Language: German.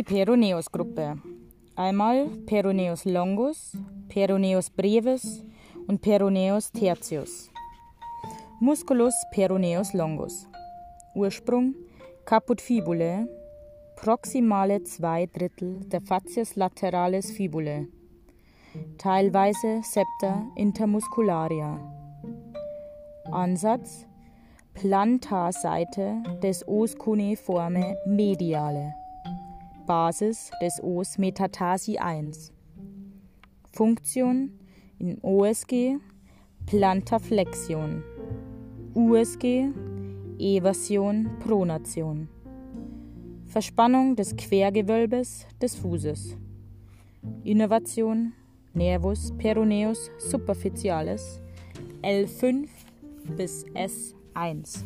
die Peroneus-Gruppe. Einmal Peroneus longus, Peroneus brevis und Peroneus tertius. Musculus peroneus longus. Ursprung Caput fibulae, proximale zwei Drittel der Facies lateralis fibulae, teilweise Septa intermuscularia. Ansatz Plantarseite des Os cuneiforme mediale. Basis des Os Metatasi 1. Funktion in OSG Plantarflexion. USG Eversion Pronation. Verspannung des Quergewölbes des Fußes. Innovation Nervus peroneus superficialis L5 bis S1.